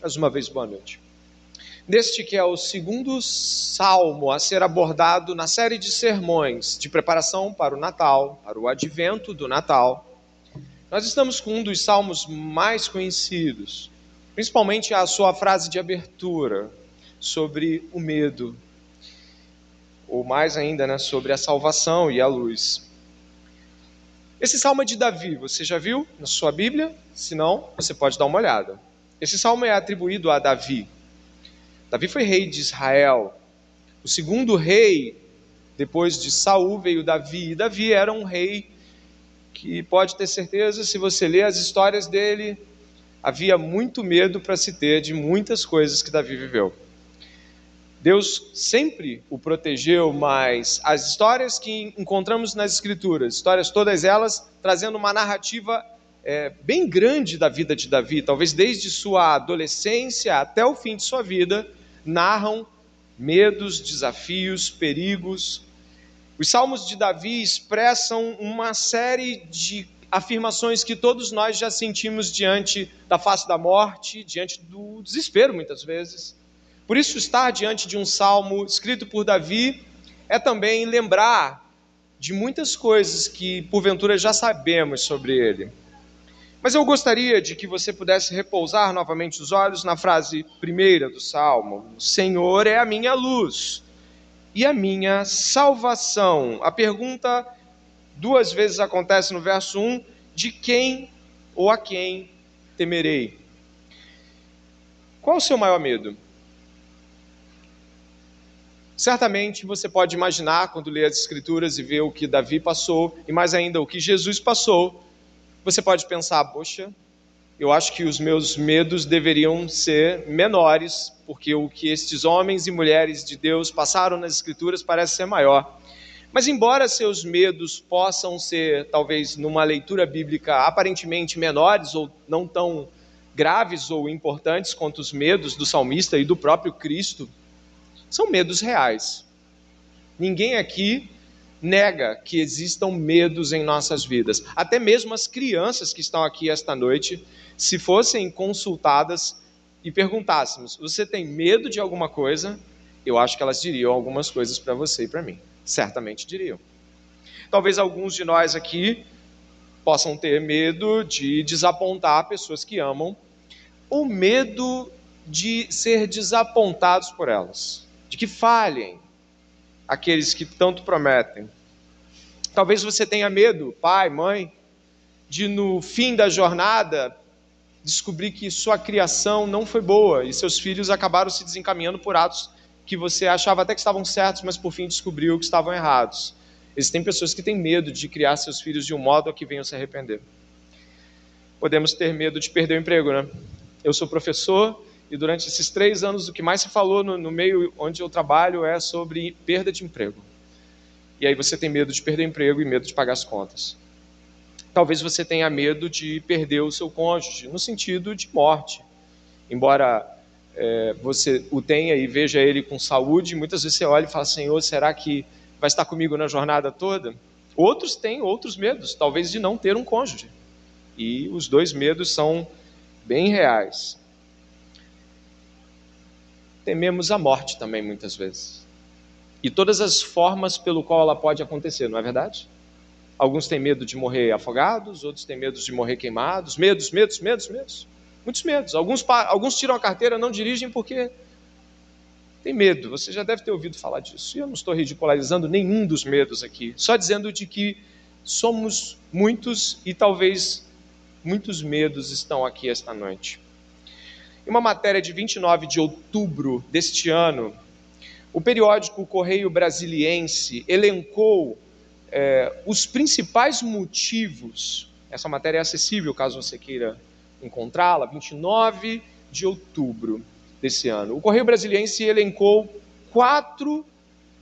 Mais uma vez, boa noite. Neste que é o segundo salmo a ser abordado na série de sermões de preparação para o Natal, para o advento do Natal, nós estamos com um dos salmos mais conhecidos, principalmente a sua frase de abertura sobre o medo, ou mais ainda, né, sobre a salvação e a luz. Esse salmo é de Davi, você já viu na sua Bíblia? Se não, você pode dar uma olhada. Esse salmo é atribuído a Davi. Davi foi rei de Israel. O segundo rei, depois de Saul, veio Davi. E Davi era um rei que pode ter certeza, se você ler as histórias dele, havia muito medo para se ter de muitas coisas que Davi viveu. Deus sempre o protegeu, mas as histórias que encontramos nas Escrituras, histórias todas elas trazendo uma narrativa é, bem grande da vida de Davi, talvez desde sua adolescência até o fim de sua vida, narram medos, desafios, perigos. Os salmos de Davi expressam uma série de afirmações que todos nós já sentimos diante da face da morte, diante do desespero, muitas vezes. Por isso, estar diante de um salmo escrito por Davi é também lembrar de muitas coisas que porventura já sabemos sobre ele. Mas eu gostaria de que você pudesse repousar novamente os olhos na frase primeira do salmo: O Senhor é a minha luz e a minha salvação. A pergunta duas vezes acontece no verso 1: De quem ou a quem temerei? Qual o seu maior medo? Certamente você pode imaginar, quando lê as Escrituras e vê o que Davi passou, e mais ainda o que Jesus passou, você pode pensar, poxa, eu acho que os meus medos deveriam ser menores, porque o que estes homens e mulheres de Deus passaram nas Escrituras parece ser maior. Mas, embora seus medos possam ser, talvez, numa leitura bíblica aparentemente menores ou não tão graves ou importantes quanto os medos do salmista e do próprio Cristo, são medos reais. Ninguém aqui nega que existam medos em nossas vidas. Até mesmo as crianças que estão aqui esta noite, se fossem consultadas e perguntássemos: você tem medo de alguma coisa? Eu acho que elas diriam algumas coisas para você e para mim. Certamente diriam. Talvez alguns de nós aqui possam ter medo de desapontar pessoas que amam, ou medo de ser desapontados por elas, de que falhem, aqueles que tanto prometem. Talvez você tenha medo, pai, mãe, de no fim da jornada descobrir que sua criação não foi boa e seus filhos acabaram se desencaminhando por atos que você achava até que estavam certos, mas por fim descobriu que estavam errados. Existem pessoas que têm medo de criar seus filhos de um modo a que venham se arrepender. Podemos ter medo de perder o emprego, né? Eu sou professor e durante esses três anos, o que mais se falou no, no, meio onde eu trabalho é sobre perda de emprego. E aí você tem medo de perder emprego e medo de pagar as contas. Talvez você tenha medo de perder o seu cônjuge, no sentido de morte. Embora é, você o tenha e veja ele com saúde, muitas vezes você olha e fala: Senhor, será que vai estar comigo na jornada toda? Outros têm outros medos, talvez de não ter um cônjuge. E os dois medos são bem reais tememos a morte também muitas vezes. E todas as formas pelo qual ela pode acontecer, não é verdade? Alguns têm medo de morrer afogados, outros têm medo de morrer queimados, medos, medos, medos, medos. Muitos medos. Alguns, alguns tiram a carteira, não dirigem porque tem medo. Você já deve ter ouvido falar disso. E eu não estou ridicularizando nenhum dos medos aqui, só dizendo de que somos muitos e talvez muitos medos estão aqui esta noite. Em uma matéria de 29 de outubro deste ano, o periódico Correio Brasiliense elencou é, os principais motivos. Essa matéria é acessível caso você queira encontrá-la, 29 de outubro desse ano. O Correio Brasiliense elencou quatro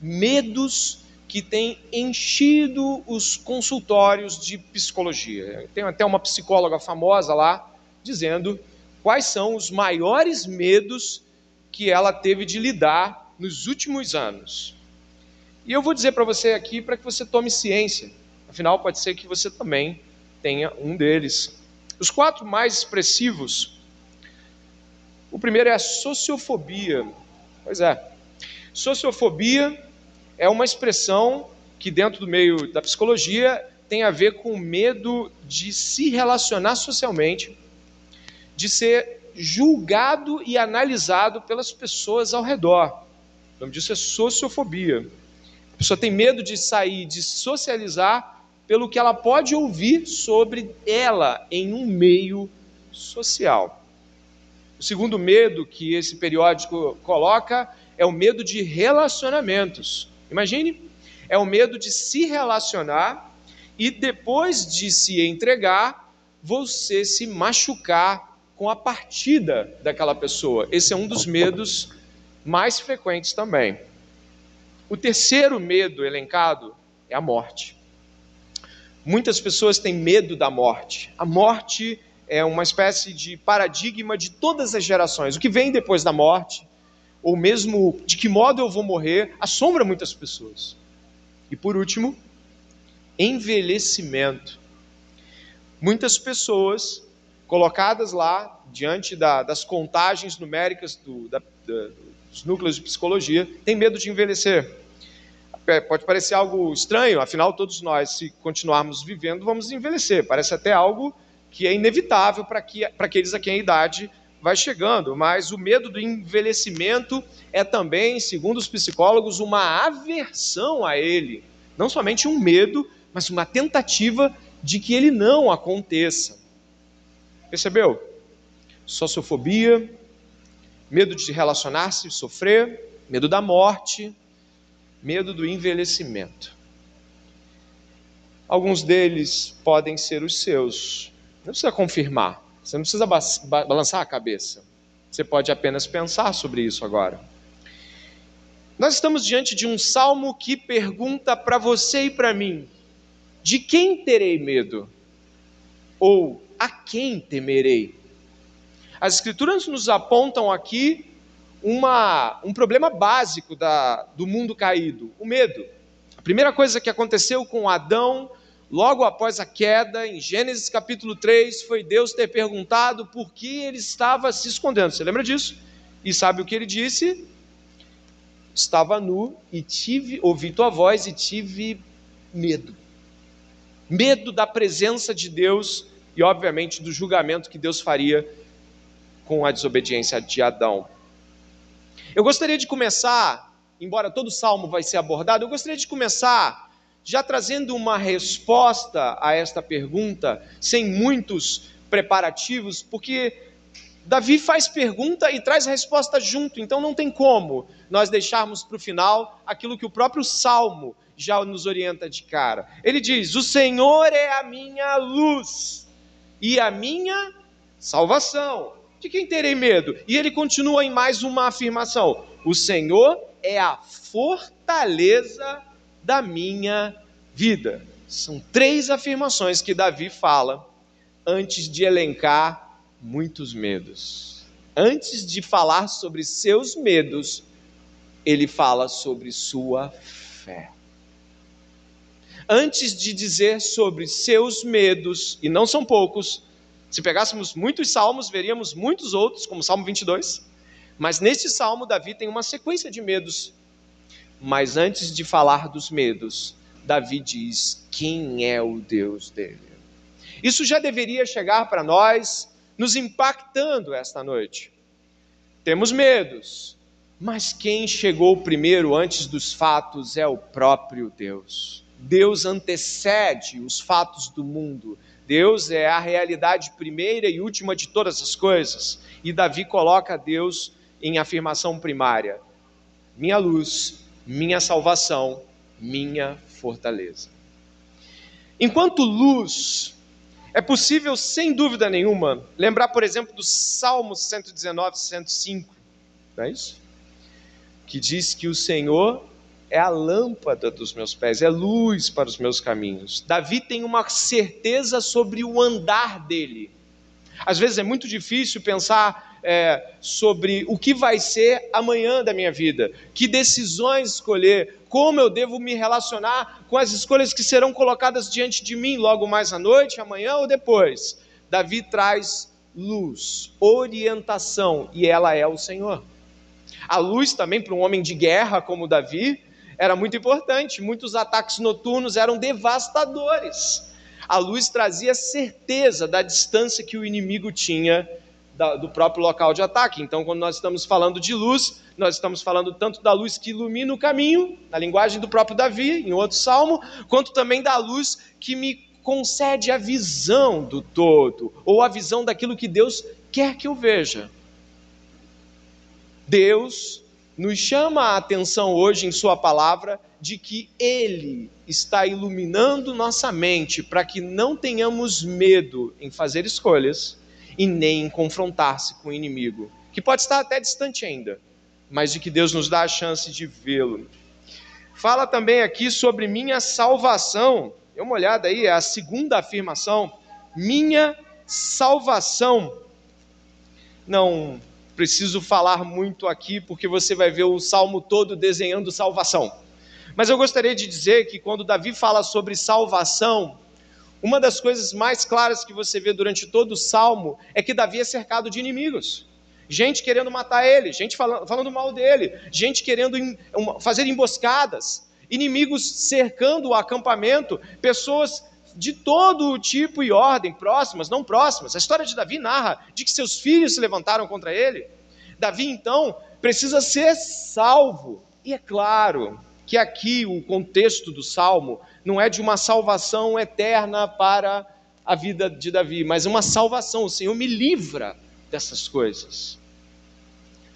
medos que têm enchido os consultórios de psicologia. Tem até uma psicóloga famosa lá dizendo quais são os maiores medos que ela teve de lidar nos últimos anos. E eu vou dizer para você aqui para que você tome ciência. Afinal, pode ser que você também tenha um deles. Os quatro mais expressivos O primeiro é a sociofobia. Pois é. Sociofobia é uma expressão que, dentro do meio da psicologia, tem a ver com medo de se relacionar socialmente, de ser julgado e analisado pelas pessoas ao redor. O nome disso é sociofobia. A pessoa tem medo de sair, de socializar, pelo que ela pode ouvir sobre ela em um meio social. O segundo medo que esse periódico coloca é o medo de relacionamentos. Imagine, é o medo de se relacionar e depois de se entregar, você se machucar com a partida daquela pessoa. Esse é um dos medos mais frequentes também. O terceiro medo elencado é a morte. Muitas pessoas têm medo da morte. A morte é uma espécie de paradigma de todas as gerações. O que vem depois da morte, ou mesmo de que modo eu vou morrer, assombra muitas pessoas. E por último, envelhecimento. Muitas pessoas colocadas lá diante da, das contagens numéricas do, da, da, dos núcleos de psicologia têm medo de envelhecer. Pode parecer algo estranho, afinal, todos nós, se continuarmos vivendo, vamos envelhecer. Parece até algo que é inevitável para aqueles a quem a idade vai chegando, mas o medo do envelhecimento é também, segundo os psicólogos, uma aversão a ele. Não somente um medo, mas uma tentativa de que ele não aconteça. Percebeu? Sociofobia, medo de relacionar-se, sofrer, medo da morte, medo do envelhecimento. Alguns deles podem ser os seus. Não precisa confirmar, você não precisa balançar a cabeça. Você pode apenas pensar sobre isso agora. Nós estamos diante de um salmo que pergunta para você e para mim: de quem terei medo? Ou a quem temerei? As Escrituras nos apontam aqui uma, um problema básico da, do mundo caído: o medo. A primeira coisa que aconteceu com Adão logo após a queda, em Gênesis capítulo 3, foi Deus ter perguntado por que ele estava se escondendo. Você lembra disso? E sabe o que ele disse? Estava nu e tive, ouvi tua voz e tive medo. Medo da presença de Deus e, obviamente, do julgamento que Deus faria com a desobediência de Adão. Eu gostaria de começar, embora todo salmo vai ser abordado, eu gostaria de começar já trazendo uma resposta a esta pergunta, sem muitos preparativos, porque Davi faz pergunta e traz resposta junto, então não tem como nós deixarmos para o final aquilo que o próprio Salmo já nos orienta de cara. Ele diz: O Senhor é a minha luz e a minha salvação. De quem terei medo? E ele continua em mais uma afirmação: O Senhor é a fortaleza da minha vida. São três afirmações que Davi fala antes de elencar muitos medos. Antes de falar sobre seus medos, ele fala sobre sua fé. Antes de dizer sobre seus medos, e não são poucos, se pegássemos muitos salmos, veríamos muitos outros, como o Salmo 22. Mas neste salmo, Davi tem uma sequência de medos mas antes de falar dos medos, Davi diz: quem é o Deus dele? Isso já deveria chegar para nós, nos impactando esta noite. Temos medos, mas quem chegou primeiro antes dos fatos é o próprio Deus. Deus antecede os fatos do mundo. Deus é a realidade primeira e última de todas as coisas. E Davi coloca Deus em afirmação primária: minha luz, minha salvação, minha fortaleza. Enquanto luz, é possível, sem dúvida nenhuma, lembrar, por exemplo, do Salmo 119, 105, não é isso? Que diz que o Senhor é a lâmpada dos meus pés, é luz para os meus caminhos. Davi tem uma certeza sobre o andar dele. Às vezes é muito difícil pensar é, sobre o que vai ser amanhã da minha vida, que decisões escolher, como eu devo me relacionar com as escolhas que serão colocadas diante de mim logo mais à noite, amanhã ou depois. Davi traz luz, orientação, e ela é o Senhor. A luz também para um homem de guerra como Davi era muito importante. Muitos ataques noturnos eram devastadores. A luz trazia certeza da distância que o inimigo tinha do próprio local de ataque. Então, quando nós estamos falando de luz, nós estamos falando tanto da luz que ilumina o caminho, na linguagem do próprio Davi, em outro salmo, quanto também da luz que me concede a visão do todo, ou a visão daquilo que Deus quer que eu veja. Deus nos chama a atenção hoje em Sua palavra de que Ele está iluminando nossa mente para que não tenhamos medo em fazer escolhas e nem em confrontar-se com o inimigo, que pode estar até distante ainda, mas de que Deus nos dá a chance de vê-lo. Fala também aqui sobre minha salvação. Dê uma olhada aí, é a segunda afirmação. Minha salvação. Não preciso falar muito aqui, porque você vai ver o salmo todo desenhando salvação. Mas eu gostaria de dizer que quando Davi fala sobre salvação, uma das coisas mais claras que você vê durante todo o salmo é que Davi é cercado de inimigos. Gente querendo matar ele, gente falando, mal dele, gente querendo fazer emboscadas, inimigos cercando o acampamento, pessoas de todo tipo e ordem, próximas, não próximas. A história de Davi narra de que seus filhos se levantaram contra ele. Davi, então, precisa ser salvo. E é claro que aqui o contexto do salmo não é de uma salvação eterna para a vida de Davi, mas uma salvação. O Senhor me livra dessas coisas.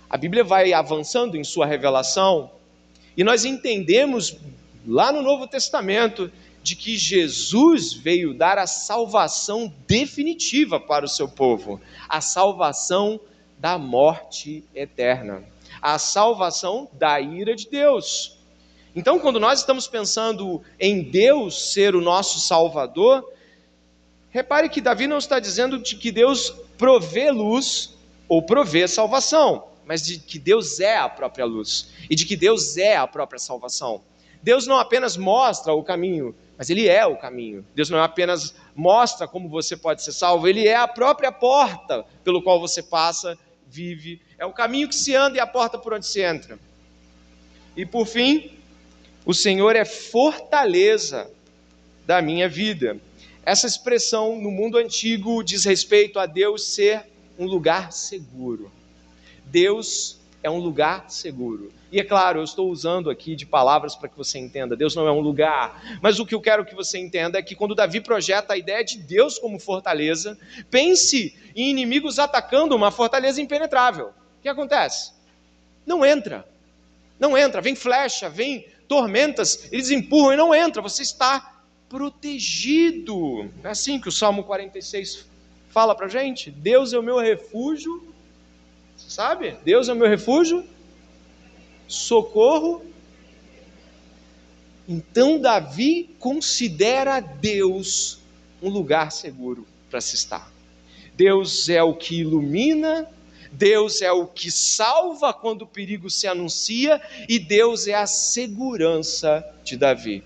A Bíblia vai avançando em sua revelação e nós entendemos lá no Novo Testamento de que Jesus veio dar a salvação definitiva para o seu povo, a salvação da morte eterna, a salvação da ira de Deus. Então, quando nós estamos pensando em Deus ser o nosso Salvador, repare que Davi não está dizendo de que Deus provê luz ou provê salvação, mas de que Deus é a própria luz e de que Deus é a própria salvação. Deus não apenas mostra o caminho, mas Ele é o caminho. Deus não apenas mostra como você pode ser salvo, Ele é a própria porta pelo qual você passa, vive. É o caminho que se anda e a porta por onde se entra. E por fim, o Senhor é fortaleza da minha vida. Essa expressão no mundo antigo diz respeito a Deus ser um lugar seguro. Deus é um lugar seguro. E é claro, eu estou usando aqui de palavras para que você entenda. Deus não é um lugar. Mas o que eu quero que você entenda é que quando Davi projeta a ideia de Deus como fortaleza, pense em inimigos atacando uma fortaleza impenetrável. O que acontece? Não enra. Não entra. Vem flecha, vem tormentas, eles empurram e não entra. Você está protegido. É assim que o Salmo 46 fala para gente. Deus é o meu refúgio Sabe? Deus é o meu refúgio, socorro. Então Davi considera Deus um lugar seguro para se estar. Deus é o que ilumina, Deus é o que salva quando o perigo se anuncia e Deus é a segurança de Davi.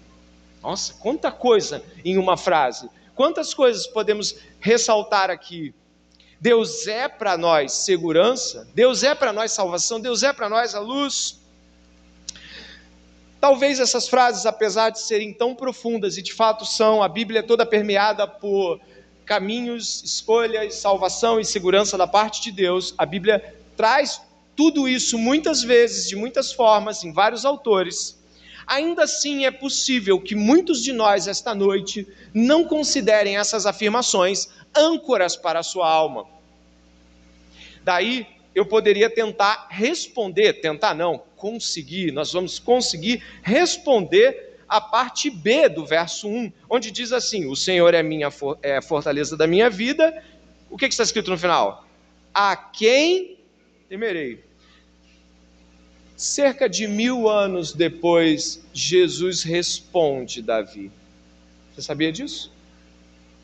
Nossa, quanta coisa em uma frase. Quantas coisas podemos ressaltar aqui? Deus é para nós segurança, Deus é para nós salvação, Deus é para nós a luz. Talvez essas frases, apesar de serem tão profundas, e de fato são, a Bíblia é toda permeada por caminhos, escolhas, salvação e segurança da parte de Deus, a Bíblia traz tudo isso muitas vezes, de muitas formas, em vários autores. Ainda assim, é possível que muitos de nós, esta noite, não considerem essas afirmações âncoras para a sua alma. Daí eu poderia tentar responder, tentar não, conseguir, nós vamos conseguir responder a parte B do verso 1, onde diz assim: O Senhor é, minha, é a fortaleza da minha vida. O que, que está escrito no final? A quem temerei? Cerca de mil anos depois, Jesus responde Davi. Você sabia disso?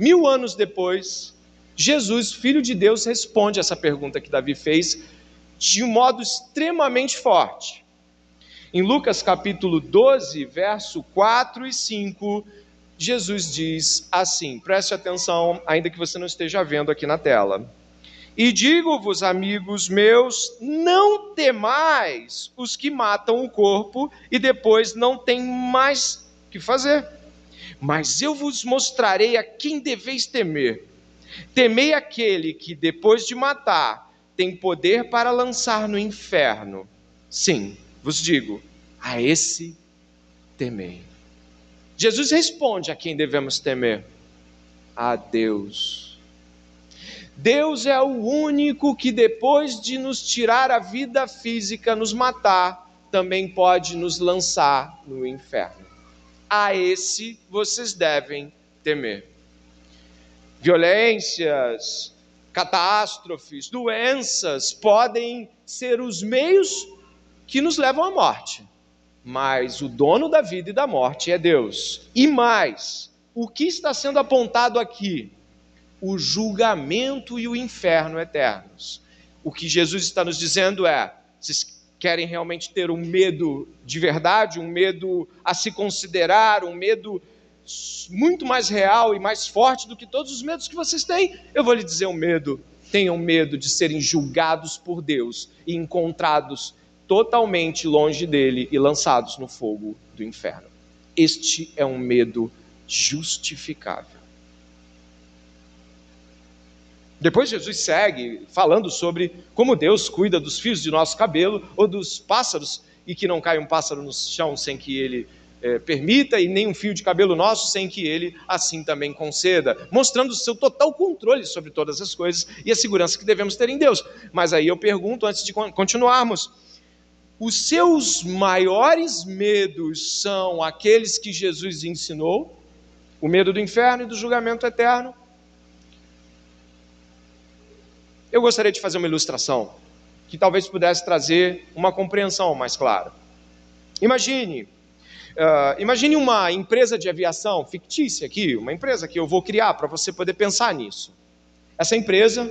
Mil anos depois, Jesus, filho de Deus, responde essa pergunta que Davi fez de um modo extremamente forte. Em Lucas capítulo 12, verso 4 e 5, Jesus diz assim: preste atenção, ainda que você não esteja vendo aqui na tela. E digo-vos, amigos meus, não temais os que matam o corpo e depois não têm mais que fazer. Mas eu vos mostrarei a quem deveis temer. Temei aquele que, depois de matar, tem poder para lançar no inferno. Sim, vos digo, a esse temei. Jesus responde a quem devemos temer: a Deus. Deus é o único que, depois de nos tirar a vida física, nos matar, também pode nos lançar no inferno. A esse vocês devem temer. Violências, catástrofes, doenças podem ser os meios que nos levam à morte, mas o dono da vida e da morte é Deus. E mais, o que está sendo apontado aqui? o julgamento e o inferno eternos. O que Jesus está nos dizendo é: vocês querem realmente ter um medo de verdade, um medo a se considerar, um medo muito mais real e mais forte do que todos os medos que vocês têm? Eu vou lhe dizer um medo. Tenham medo de serem julgados por Deus e encontrados totalmente longe dele e lançados no fogo do inferno. Este é um medo justificável. Depois Jesus segue falando sobre como Deus cuida dos fios de nosso cabelo ou dos pássaros e que não cai um pássaro no chão sem que ele é, permita e nem um fio de cabelo nosso sem que ele assim também conceda, mostrando o seu total controle sobre todas as coisas e a segurança que devemos ter em Deus. Mas aí eu pergunto antes de continuarmos, os seus maiores medos são aqueles que Jesus ensinou? O medo do inferno e do julgamento eterno? Eu gostaria de fazer uma ilustração que talvez pudesse trazer uma compreensão mais clara. Imagine, uh, imagine uma empresa de aviação fictícia aqui, uma empresa que eu vou criar para você poder pensar nisso. Essa empresa,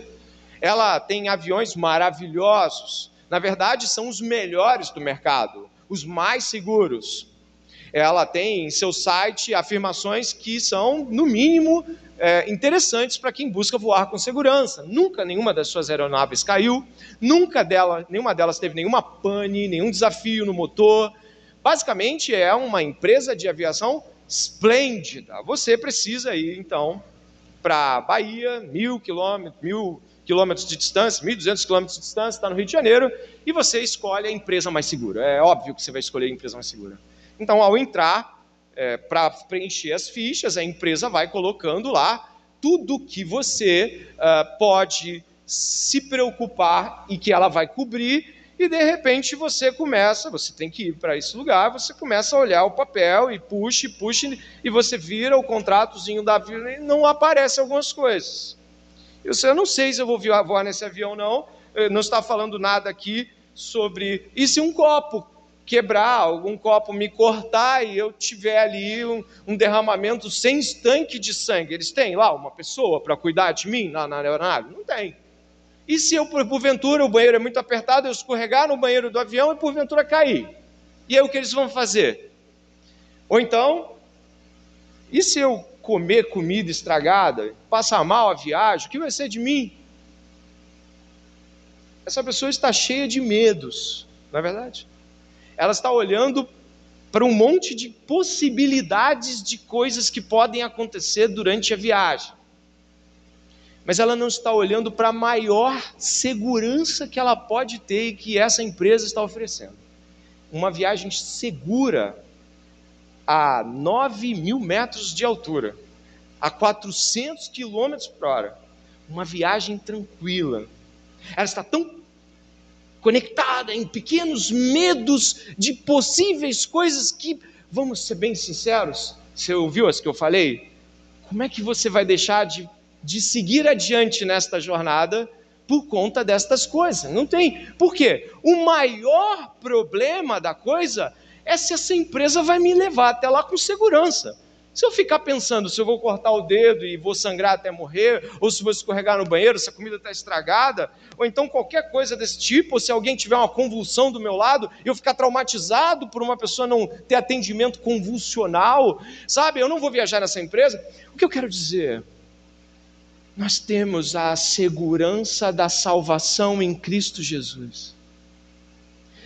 ela tem aviões maravilhosos. Na verdade, são os melhores do mercado, os mais seguros. Ela tem em seu site afirmações que são, no mínimo, é, interessantes para quem busca voar com segurança. Nunca nenhuma das suas aeronaves caiu, nunca dela, nenhuma delas teve nenhuma pane, nenhum desafio no motor. Basicamente é uma empresa de aviação esplêndida. Você precisa ir então para Bahia, mil quilômetros, mil quilômetros de distância, 1.200 quilômetros de distância, está no Rio de Janeiro, e você escolhe a empresa mais segura. É óbvio que você vai escolher a empresa mais segura. Então, ao entrar, é, para preencher as fichas, a empresa vai colocando lá tudo que você uh, pode se preocupar e que ela vai cobrir, e de repente você começa, você tem que ir para esse lugar, você começa a olhar o papel e puxa, puxa, e você vira o contratozinho da vida e não aparece algumas coisas. Eu, sei, eu não sei se eu vou voar nesse avião, não, não está falando nada aqui sobre. E se um copo quebrar, algum copo me cortar e eu tiver ali um, um derramamento sem estanque de sangue. Eles têm lá uma pessoa para cuidar de mim na, na aeronave? Não tem. E se eu, porventura, o banheiro é muito apertado, eu escorregar no banheiro do avião e porventura cair? E aí o que eles vão fazer? Ou então, e se eu comer comida estragada, passar mal a viagem, o que vai ser de mim? Essa pessoa está cheia de medos, não é verdade? Ela está olhando para um monte de possibilidades de coisas que podem acontecer durante a viagem. Mas ela não está olhando para a maior segurança que ela pode ter e que essa empresa está oferecendo. Uma viagem segura a 9 mil metros de altura, a 400 quilômetros por hora. Uma viagem tranquila. Ela está tão conectada em pequenos medos de possíveis coisas que, vamos ser bem sinceros, você ouviu as que eu falei? Como é que você vai deixar de, de seguir adiante nesta jornada por conta destas coisas? Não tem. Por quê? O maior problema da coisa é se essa empresa vai me levar até lá com segurança. Se eu ficar pensando se eu vou cortar o dedo e vou sangrar até morrer, ou se vou escorregar no banheiro, se a comida está estragada, ou então qualquer coisa desse tipo, ou se alguém tiver uma convulsão do meu lado, eu ficar traumatizado por uma pessoa não ter atendimento convulsional, sabe? Eu não vou viajar nessa empresa. O que eu quero dizer nós temos a segurança da salvação em Cristo Jesus.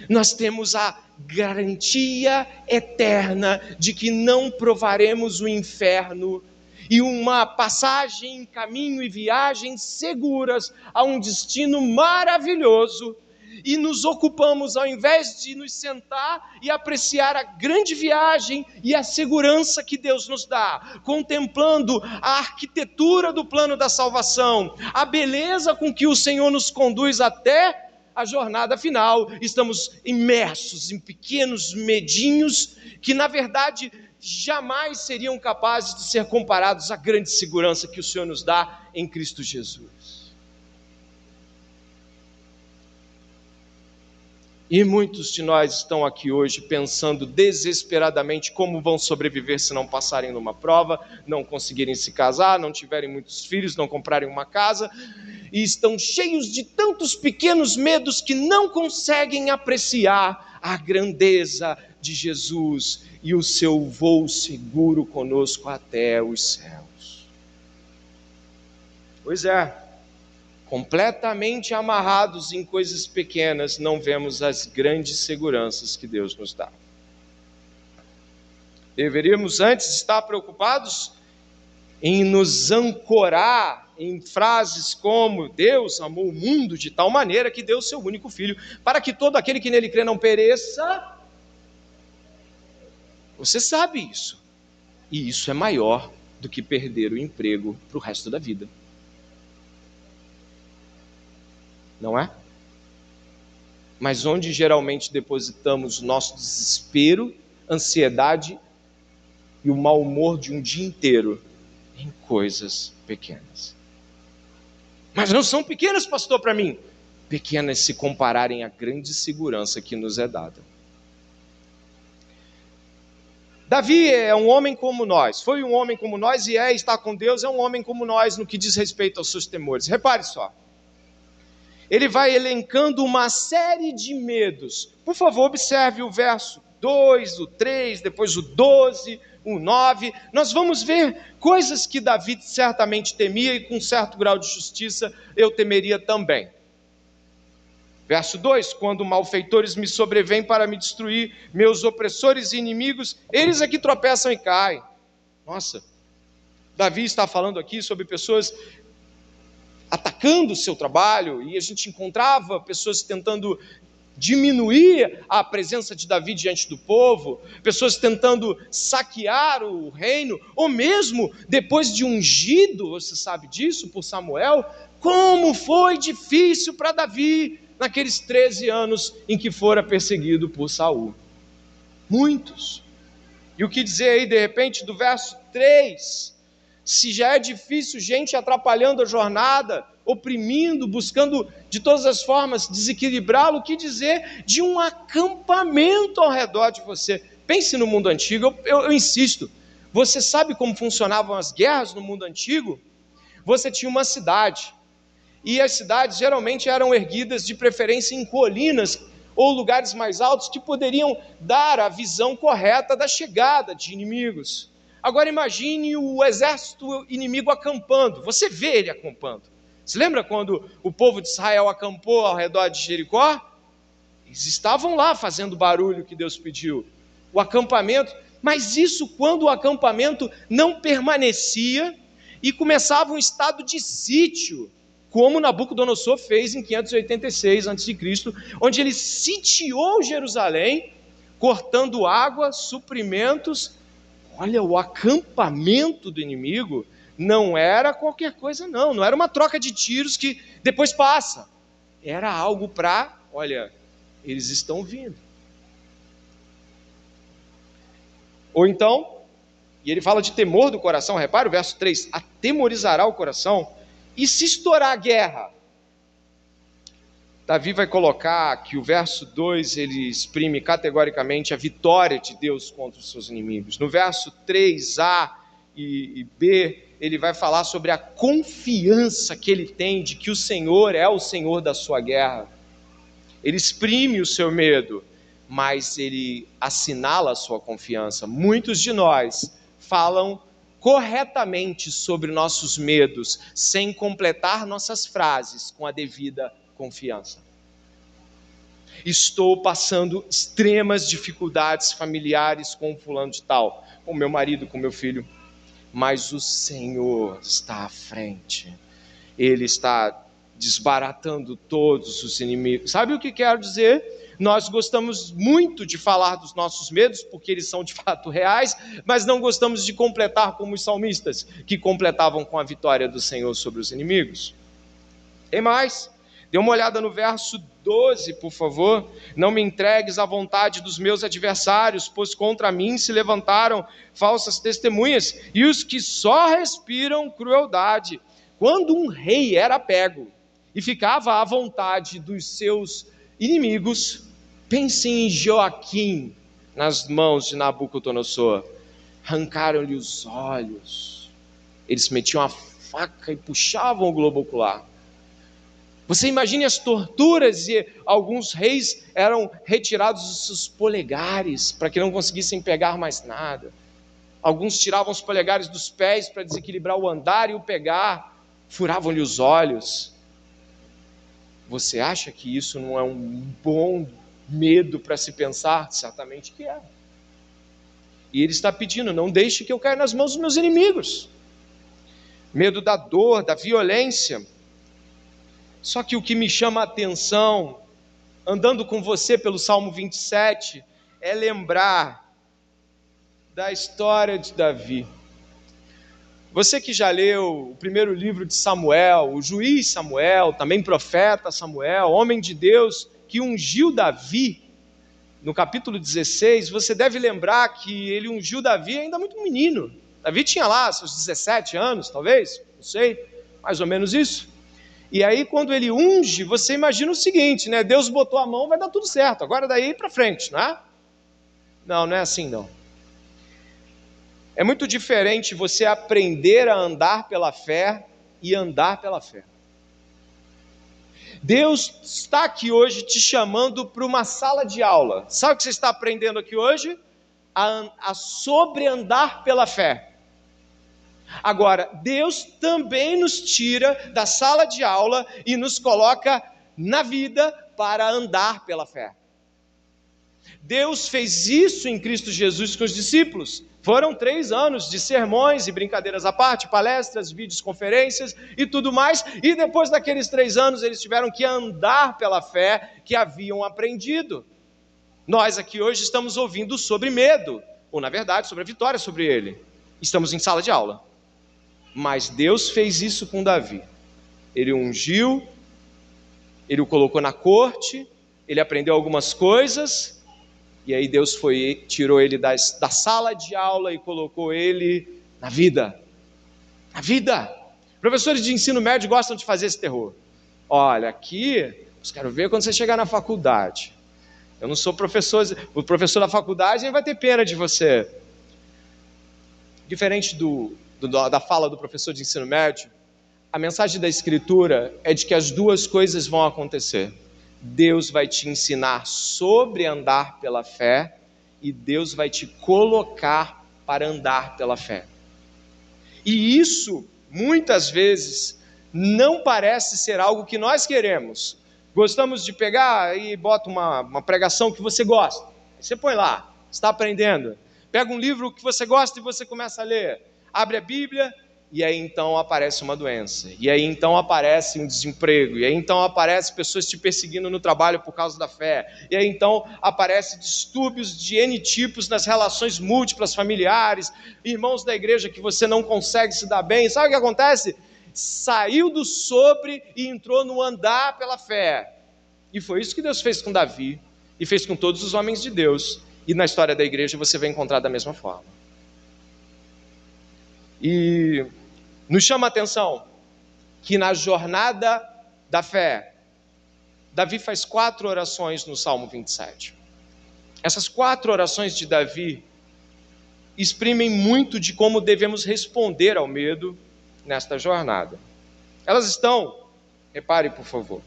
Nós temos a garantia eterna de que não provaremos o inferno e uma passagem, caminho e viagem seguras a um destino maravilhoso e nos ocupamos, ao invés de nos sentar e apreciar a grande viagem e a segurança que Deus nos dá, contemplando a arquitetura do plano da salvação, a beleza com que o Senhor nos conduz até a jornada final, estamos imersos em pequenos medinhos que, na verdade, jamais seriam capazes de ser comparados à grande segurança que o Senhor nos dá em Cristo Jesus. E muitos de nós estão aqui hoje pensando desesperadamente como vão sobreviver se não passarem numa prova, não conseguirem se casar, não tiverem muitos filhos, não comprarem uma casa, e estão cheios de tantos pequenos medos que não conseguem apreciar a grandeza de Jesus e o seu voo seguro conosco até os céus. Pois é, completamente amarrados em coisas pequenas, não vemos as grandes seguranças que Deus nos dá. Deveríamos antes estar preocupados em nos ancorar em frases como Deus amou o mundo de tal maneira que deu seu único filho, para que todo aquele que nele crê não pereça. Você sabe isso. E isso é maior do que perder o emprego para o resto da vida. Não é? Mas onde geralmente depositamos nosso desespero, ansiedade e o mau humor de um dia inteiro em coisas pequenas. Mas não são pequenas, pastor, para mim. Pequenas se compararem à grande segurança que nos é dada. Davi é um homem como nós, foi um homem como nós e é, está com Deus, é um homem como nós no que diz respeito aos seus temores. Repare só ele vai elencando uma série de medos. Por favor, observe o verso 2, o 3, depois o 12, o 9. Nós vamos ver coisas que Davi certamente temia e com certo grau de justiça eu temeria também. Verso 2: Quando malfeitores me sobrevêm para me destruir, meus opressores e inimigos, eles é que tropeçam e caem. Nossa, Davi está falando aqui sobre pessoas atacando o seu trabalho, e a gente encontrava pessoas tentando diminuir a presença de Davi diante do povo, pessoas tentando saquear o reino, ou mesmo depois de ungido, você sabe disso, por Samuel, como foi difícil para Davi naqueles 13 anos em que fora perseguido por Saul. Muitos. E o que dizer aí, de repente, do verso 3? Se já é difícil, gente atrapalhando a jornada, oprimindo, buscando de todas as formas desequilibrá-lo, o que dizer de um acampamento ao redor de você? Pense no mundo antigo, eu, eu, eu insisto. Você sabe como funcionavam as guerras no mundo antigo? Você tinha uma cidade, e as cidades geralmente eram erguidas de preferência em colinas ou lugares mais altos que poderiam dar a visão correta da chegada de inimigos. Agora imagine o exército inimigo acampando. Você vê ele acampando. Se lembra quando o povo de Israel acampou ao redor de Jericó? Eles estavam lá fazendo o barulho que Deus pediu. O acampamento, mas isso quando o acampamento não permanecia e começava um estado de sítio, como Nabucodonosor fez em 586 a.C., onde ele sitiou Jerusalém, cortando água, suprimentos Olha, o acampamento do inimigo não era qualquer coisa, não. Não era uma troca de tiros que depois passa. Era algo para, olha, eles estão vindo. Ou então, e ele fala de temor do coração, repare o verso 3: atemorizará o coração. E se estourar a guerra? Davi vai colocar que o verso 2 ele exprime categoricamente a vitória de Deus contra os seus inimigos. No verso 3a e, e b, ele vai falar sobre a confiança que ele tem de que o Senhor é o Senhor da sua guerra. Ele exprime o seu medo, mas ele assinala a sua confiança. Muitos de nós falam corretamente sobre nossos medos, sem completar nossas frases com a devida confiança. Estou passando extremas dificuldades familiares com o fulano de tal, com meu marido, com meu filho, mas o Senhor está à frente. Ele está desbaratando todos os inimigos. Sabe o que quero dizer? Nós gostamos muito de falar dos nossos medos, porque eles são de fato reais, mas não gostamos de completar como os salmistas, que completavam com a vitória do Senhor sobre os inimigos. Tem mais. Dê uma olhada no verso 12, por favor. Não me entregues à vontade dos meus adversários, pois contra mim se levantaram falsas testemunhas e os que só respiram crueldade. Quando um rei era pego e ficava à vontade dos seus inimigos, pense em Joaquim nas mãos de Nabucodonosor. Arrancaram-lhe os olhos, eles metiam a faca e puxavam o globo ocular. Você imagine as torturas e alguns reis eram retirados dos seus polegares para que não conseguissem pegar mais nada. Alguns tiravam os polegares dos pés para desequilibrar o andar e o pegar, furavam-lhe os olhos. Você acha que isso não é um bom medo para se pensar? Certamente que é. E ele está pedindo: não deixe que eu caia nas mãos dos meus inimigos. Medo da dor, da violência. Só que o que me chama a atenção, andando com você pelo Salmo 27, é lembrar da história de Davi. Você que já leu o primeiro livro de Samuel, o juiz Samuel, também profeta Samuel, homem de Deus que ungiu Davi, no capítulo 16, você deve lembrar que ele ungiu Davi ainda muito menino. Davi tinha lá seus 17 anos, talvez, não sei, mais ou menos isso. E aí, quando ele unge, você imagina o seguinte, né? Deus botou a mão, vai dar tudo certo. Agora daí para frente, não é? Não, não é assim não. É muito diferente você aprender a andar pela fé e andar pela fé. Deus está aqui hoje te chamando para uma sala de aula. Sabe o que você está aprendendo aqui hoje? A, a sobreandar pela fé. Agora, Deus também nos tira da sala de aula e nos coloca na vida para andar pela fé. Deus fez isso em Cristo Jesus com os discípulos. Foram três anos de sermões e brincadeiras à parte, palestras, vídeos, conferências e tudo mais. E depois daqueles três anos, eles tiveram que andar pela fé que haviam aprendido. Nós aqui hoje estamos ouvindo sobre medo, ou na verdade, sobre a vitória sobre ele. Estamos em sala de aula. Mas Deus fez isso com Davi. Ele ungiu, ele o colocou na corte, ele aprendeu algumas coisas, e aí Deus foi, tirou ele das, da sala de aula e colocou ele na vida. Na vida. Professores de ensino médio gostam de fazer esse terror. Olha, aqui, eu quero ver quando você chegar na faculdade. Eu não sou professor, o professor da faculdade ele vai ter pena de você. Diferente do, do, da fala do professor de ensino médio, a mensagem da Escritura é de que as duas coisas vão acontecer. Deus vai te ensinar sobre andar pela fé e Deus vai te colocar para andar pela fé. E isso, muitas vezes, não parece ser algo que nós queremos. Gostamos de pegar e bota uma, uma pregação que você gosta. Você põe lá, está aprendendo. Pega um livro que você gosta e você começa a ler. Abre a Bíblia e aí então aparece uma doença, e aí então aparece um desemprego, e aí então aparece pessoas te perseguindo no trabalho por causa da fé, e aí então aparece distúrbios de N tipos nas relações múltiplas familiares, irmãos da igreja que você não consegue se dar bem, sabe o que acontece? Saiu do sobre e entrou no andar pela fé. E foi isso que Deus fez com Davi e fez com todos os homens de Deus. E na história da igreja você vai encontrar da mesma forma. E nos chama a atenção que na jornada da fé, Davi faz quatro orações no Salmo 27. Essas quatro orações de Davi exprimem muito de como devemos responder ao medo nesta jornada. Elas estão, repare por favor,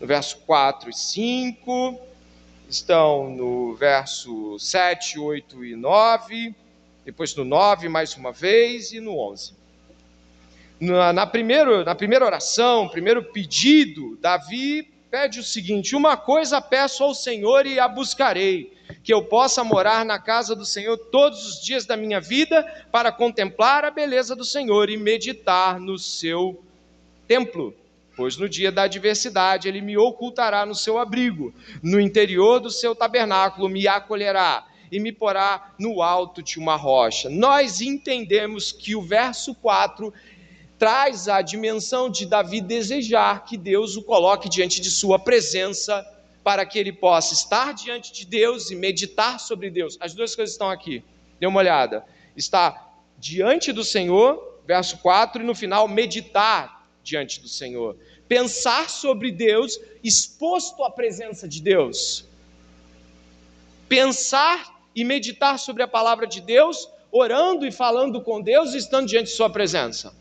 no verso 4 e 5, estão no verso 7, 8 e 9 depois no 9 mais uma vez e no 11. Na, na, primeiro, na primeira oração, primeiro pedido, Davi pede o seguinte: Uma coisa peço ao Senhor e a buscarei, que eu possa morar na casa do Senhor todos os dias da minha vida, para contemplar a beleza do Senhor e meditar no seu templo. Pois no dia da adversidade ele me ocultará no seu abrigo, no interior do seu tabernáculo me acolherá e me porá no alto de uma rocha. Nós entendemos que o verso 4 traz a dimensão de Davi desejar que Deus o coloque diante de sua presença, para que ele possa estar diante de Deus e meditar sobre Deus. As duas coisas estão aqui. Dê uma olhada. Está diante do Senhor, verso 4, e no final, meditar diante do Senhor. Pensar sobre Deus, exposto à presença de Deus. Pensar e meditar sobre a palavra de Deus, orando e falando com Deus, estando diante de Sua presença.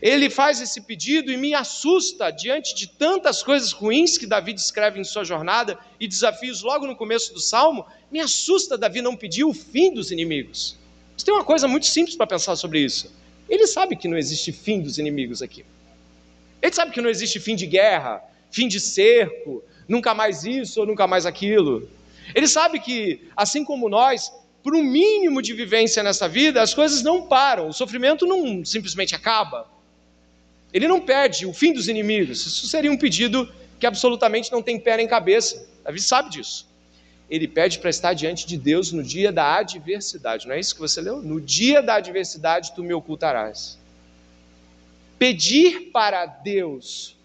Ele faz esse pedido e me assusta diante de tantas coisas ruins que Davi descreve em sua jornada e desafios logo no começo do salmo. Me assusta Davi não pedir o fim dos inimigos. Mas tem uma coisa muito simples para pensar sobre isso. Ele sabe que não existe fim dos inimigos aqui. Ele sabe que não existe fim de guerra, fim de cerco, nunca mais isso ou nunca mais aquilo. Ele sabe que, assim como nós, por um mínimo de vivência nessa vida, as coisas não param, o sofrimento não simplesmente acaba. Ele não pede o fim dos inimigos. Isso seria um pedido que absolutamente não tem pé nem cabeça. Davi sabe disso. Ele pede para estar diante de Deus no dia da adversidade. Não é isso que você leu? No dia da adversidade tu me ocultarás. Pedir para Deus,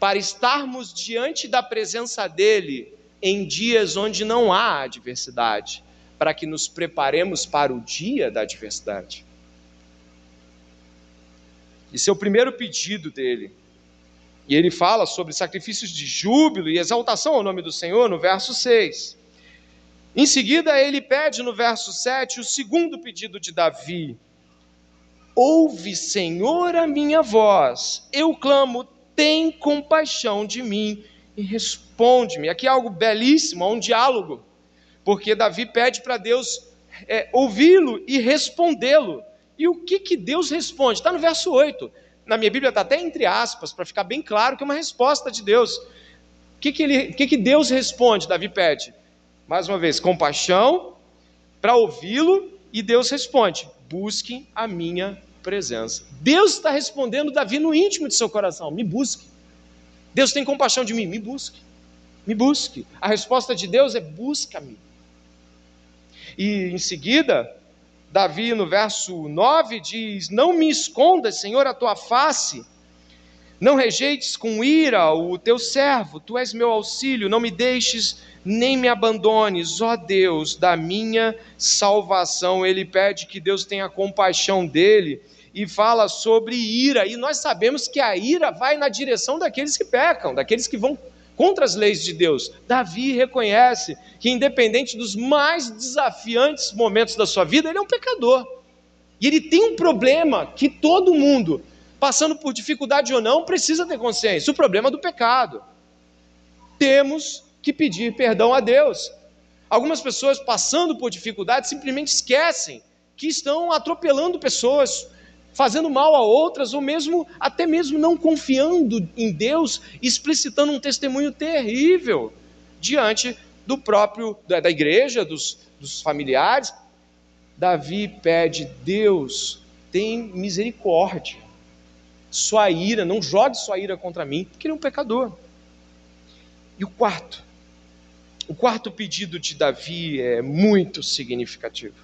para estarmos diante da presença dEle em dias onde não há adversidade, para que nos preparemos para o dia da adversidade. Esse é o primeiro pedido dele. E ele fala sobre sacrifícios de júbilo e exaltação ao nome do Senhor no verso 6. Em seguida, ele pede no verso 7 o segundo pedido de Davi: Ouve, Senhor, a minha voz, eu clamo, tem compaixão de mim e responde-me. Aqui é algo belíssimo, é um diálogo, porque Davi pede para Deus é, ouvi-lo e respondê-lo. E o que, que Deus responde? Está no verso 8. Na minha Bíblia está até entre aspas, para ficar bem claro que é uma resposta de Deus. O que, que, ele, que, que Deus responde? Davi pede. Mais uma vez, compaixão para ouvi-lo, e Deus responde: busquem a minha presença. Deus está respondendo Davi no íntimo de seu coração: me busque. Deus tem compaixão de mim, me busque. Me busque. A resposta de Deus é: busca-me. E em seguida, Davi, no verso 9, diz: Não me escondas, Senhor, a tua face, não rejeites com ira o teu servo, tu és meu auxílio, não me deixes nem me abandones, ó Deus, da minha salvação. Ele pede que Deus tenha compaixão dele e fala sobre ira, e nós sabemos que a ira vai na direção daqueles que pecam, daqueles que vão contra as leis de Deus. Davi reconhece que, independente dos mais desafiantes momentos da sua vida, ele é um pecador. E ele tem um problema que todo mundo, passando por dificuldade ou não, precisa ter consciência: o problema do pecado. Temos que pedir perdão a Deus. Algumas pessoas, passando por dificuldade, simplesmente esquecem que estão atropelando pessoas, fazendo mal a outras, ou mesmo até mesmo não confiando em Deus, explicitando um testemunho terrível diante do próprio da, da igreja, dos, dos familiares. Davi pede: Deus, tem misericórdia. Sua ira, não jogue sua ira contra mim, porque ele é um pecador. E o quarto, o quarto pedido de Davi é muito significativo.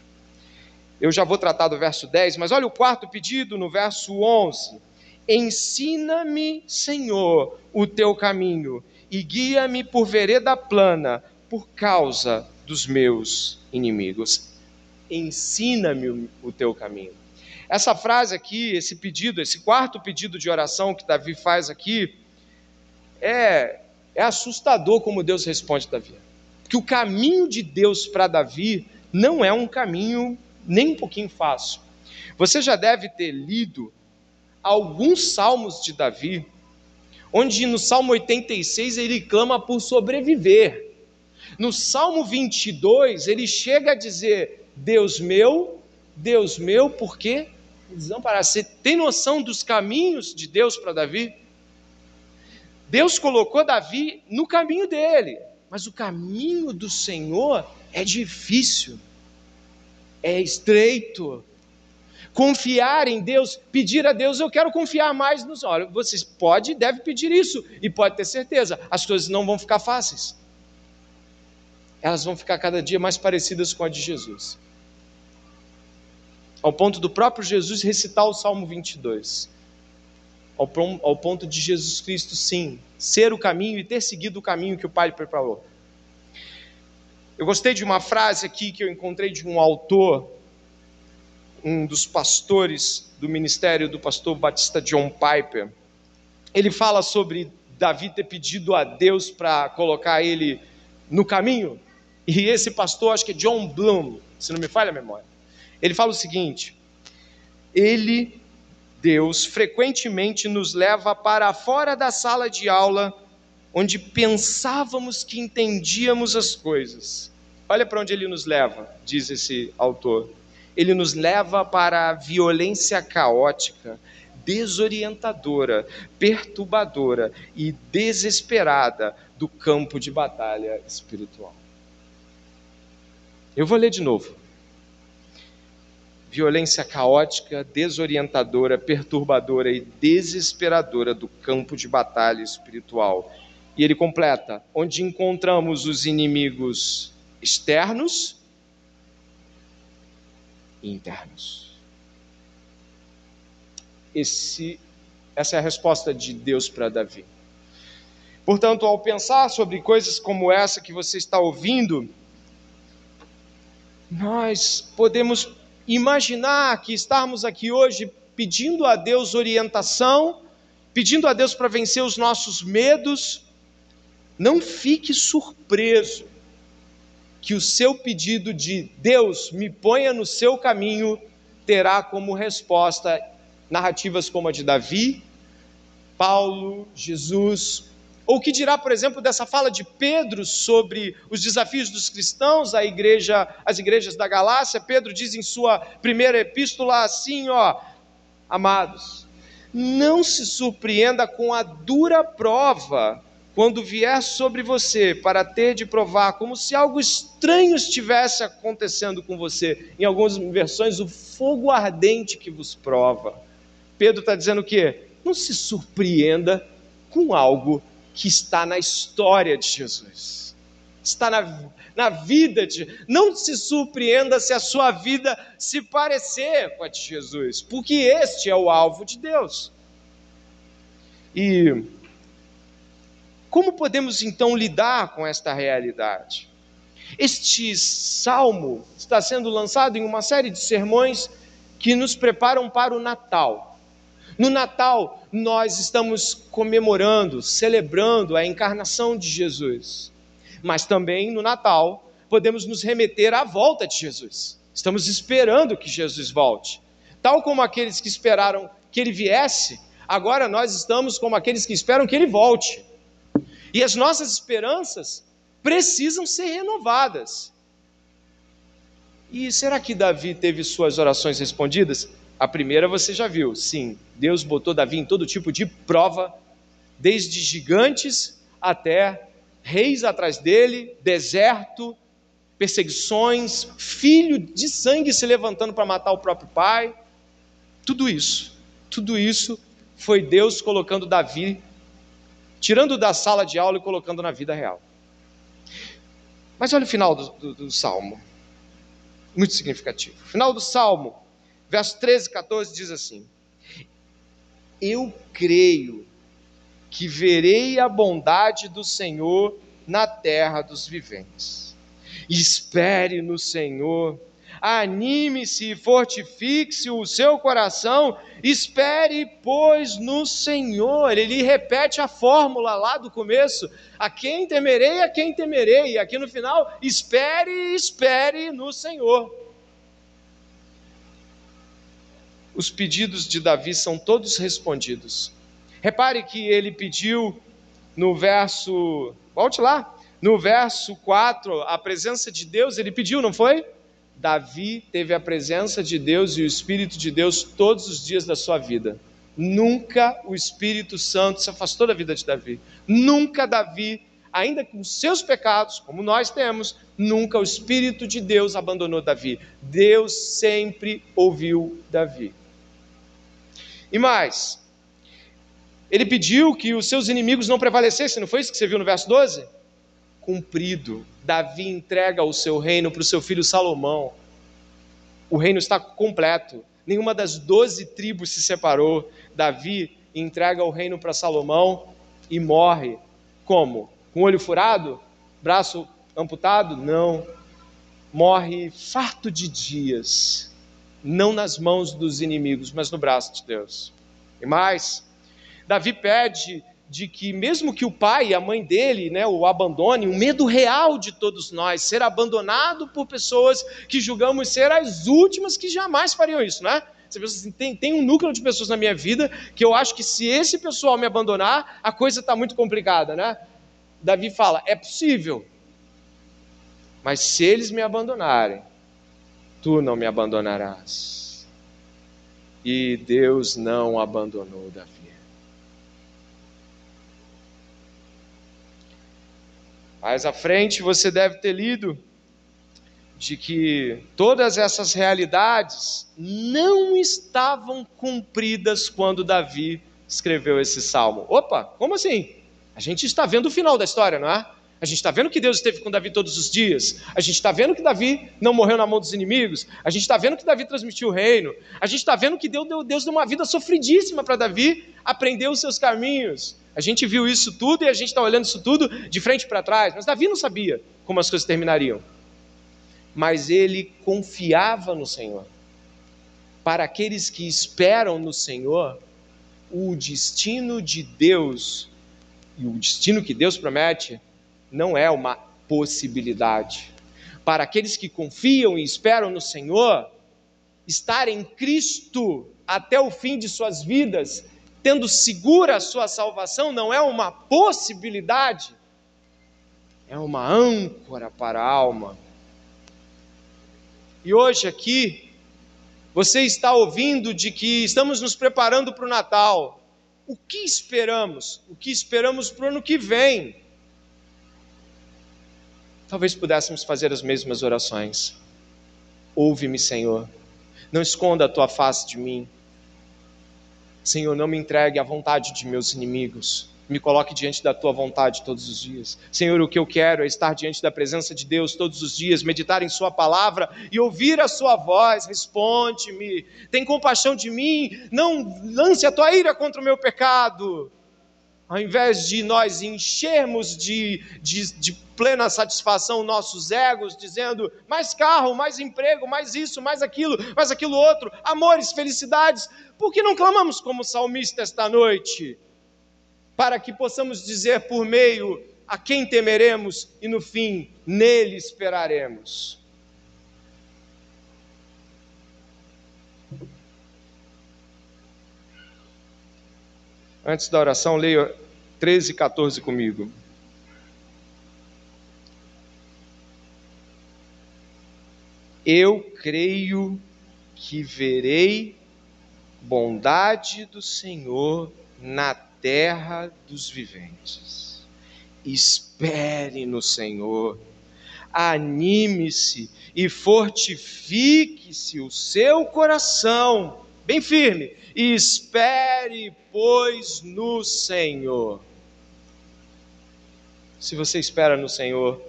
Eu já vou tratar do verso 10, mas olha o quarto pedido no verso 11. Ensina-me, Senhor, o teu caminho e guia-me por vereda plana por causa dos meus inimigos. Ensina-me o teu caminho. Essa frase aqui, esse pedido, esse quarto pedido de oração que Davi faz aqui, é, é assustador como Deus responde Davi. Porque o caminho de Deus para Davi não é um caminho nem um pouquinho fácil. Você já deve ter lido alguns salmos de Davi, onde no Salmo 86 ele clama por sobreviver. No Salmo 22 ele chega a dizer: Deus meu, Deus meu, por quê? Desamparar. Você tem noção dos caminhos de Deus para Davi? Deus colocou Davi no caminho dele, mas o caminho do Senhor é difícil, é estreito. Confiar em Deus, pedir a Deus, eu quero confiar mais nos. Olha, vocês pode e deve pedir isso, e pode ter certeza, as coisas não vão ficar fáceis. Elas vão ficar cada dia mais parecidas com a de Jesus. Ao ponto do próprio Jesus recitar o Salmo 22 ao, ao ponto de Jesus Cristo, sim, ser o caminho e ter seguido o caminho que o Pai preparou. Eu gostei de uma frase aqui que eu encontrei de um autor, um dos pastores do ministério do pastor Batista John Piper. Ele fala sobre Davi ter pedido a Deus para colocar ele no caminho. E esse pastor, acho que é John Bloom, se não me falha a memória. Ele fala o seguinte: ele Deus frequentemente nos leva para fora da sala de aula, onde pensávamos que entendíamos as coisas. Olha para onde ele nos leva, diz esse autor. Ele nos leva para a violência caótica, desorientadora, perturbadora e desesperada do campo de batalha espiritual. Eu vou ler de novo violência caótica, desorientadora, perturbadora e desesperadora do campo de batalha espiritual. E ele completa: onde encontramos os inimigos externos e internos. Esse, essa é a resposta de Deus para Davi. Portanto, ao pensar sobre coisas como essa que você está ouvindo, nós podemos imaginar que estarmos aqui hoje pedindo a Deus orientação, pedindo a Deus para vencer os nossos medos, não fique surpreso que o seu pedido de Deus me ponha no seu caminho terá como resposta narrativas como a de Davi, Paulo, Jesus, ou que dirá, por exemplo, dessa fala de Pedro sobre os desafios dos cristãos, a igreja, as igrejas da Galácia? Pedro diz em sua primeira epístola assim, ó, amados, não se surpreenda com a dura prova quando vier sobre você para ter de provar, como se algo estranho estivesse acontecendo com você. Em algumas versões, o fogo ardente que vos prova. Pedro está dizendo o quê? Não se surpreenda com algo que está na história de Jesus, está na, na vida de. Não se surpreenda se a sua vida se parecer com a de Jesus, porque este é o alvo de Deus. E como podemos então lidar com esta realidade? Este salmo está sendo lançado em uma série de sermões que nos preparam para o Natal. No Natal, nós estamos comemorando, celebrando a encarnação de Jesus. Mas também no Natal, podemos nos remeter à volta de Jesus. Estamos esperando que Jesus volte. Tal como aqueles que esperaram que ele viesse, agora nós estamos como aqueles que esperam que ele volte. E as nossas esperanças precisam ser renovadas. E será que Davi teve suas orações respondidas? A primeira você já viu, sim, Deus botou Davi em todo tipo de prova, desde gigantes até reis atrás dele, deserto, perseguições, filho de sangue se levantando para matar o próprio pai. Tudo isso, tudo isso foi Deus colocando Davi, tirando da sala de aula e colocando na vida real. Mas olha o final do, do, do salmo, muito significativo. Final do salmo Verso 13 e 14 diz assim: Eu creio que verei a bondade do Senhor na terra dos viventes. Espere no Senhor, anime-se e fortifique-se o seu coração, espere, pois, no Senhor. Ele repete a fórmula lá do começo: a quem temerei, a quem temerei. E aqui no final, espere, espere no Senhor. os pedidos de Davi são todos respondidos. Repare que ele pediu no verso, volte lá, no verso 4, a presença de Deus, ele pediu, não foi? Davi teve a presença de Deus e o Espírito de Deus todos os dias da sua vida. Nunca o Espírito Santo se afastou da vida de Davi. Nunca Davi, ainda com seus pecados, como nós temos, nunca o Espírito de Deus abandonou Davi. Deus sempre ouviu Davi. E mais, ele pediu que os seus inimigos não prevalecessem, não foi isso que você viu no verso 12? Cumprido. Davi entrega o seu reino para o seu filho Salomão. O reino está completo. Nenhuma das doze tribos se separou. Davi entrega o reino para Salomão e morre. Como? Com olho furado? Braço amputado? Não. Morre farto de dias. Não nas mãos dos inimigos, mas no braço de Deus. E mais, Davi pede de que mesmo que o pai e a mãe dele né, o abandone, o medo real de todos nós, ser abandonado por pessoas que julgamos ser as últimas que jamais fariam isso, não é? Você pensa assim, tem, tem um núcleo de pessoas na minha vida que eu acho que se esse pessoal me abandonar, a coisa está muito complicada, né? Davi fala, é possível, mas se eles me abandonarem, tu não me abandonarás. E Deus não abandonou Davi. Mais à frente você deve ter lido de que todas essas realidades não estavam cumpridas quando Davi escreveu esse salmo. Opa, como assim? A gente está vendo o final da história, não é? A gente está vendo que Deus esteve com Davi todos os dias. A gente está vendo que Davi não morreu na mão dos inimigos. A gente está vendo que Davi transmitiu o reino. A gente está vendo que Deus, Deus deu uma vida sofridíssima para Davi aprender os seus caminhos. A gente viu isso tudo e a gente está olhando isso tudo de frente para trás. Mas Davi não sabia como as coisas terminariam. Mas ele confiava no Senhor. Para aqueles que esperam no Senhor, o destino de Deus e o destino que Deus promete não é uma possibilidade. Para aqueles que confiam e esperam no Senhor, estar em Cristo até o fim de suas vidas tendo segura a sua salvação, não é uma possibilidade, é uma âncora para a alma. E hoje aqui, você está ouvindo de que estamos nos preparando para o Natal. O que esperamos? O que esperamos para o ano que vem? Talvez pudéssemos fazer as mesmas orações. Ouve-me, Senhor. Não esconda a tua face de mim. Senhor, não me entregue à vontade de meus inimigos. Me coloque diante da tua vontade todos os dias. Senhor, o que eu quero é estar diante da presença de Deus todos os dias, meditar em Sua palavra e ouvir a Sua voz. Responde-me, tem compaixão de mim, não lance a tua ira contra o meu pecado. Ao invés de nós enchermos de, de, de plena satisfação nossos egos, dizendo mais carro, mais emprego, mais isso, mais aquilo, mais aquilo outro, amores, felicidades, por que não clamamos como salmista esta noite? Para que possamos dizer por meio a quem temeremos e no fim nele esperaremos. Antes da oração, leia 13 e 14 comigo. Eu creio que verei bondade do Senhor na terra dos viventes. Espere no Senhor, anime-se e fortifique-se o seu coração, bem firme, e espere, pois, no Senhor. Se você espera no Senhor,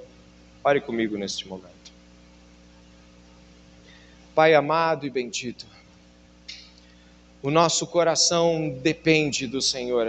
pare comigo neste momento. Pai amado e bendito, o nosso coração depende do Senhor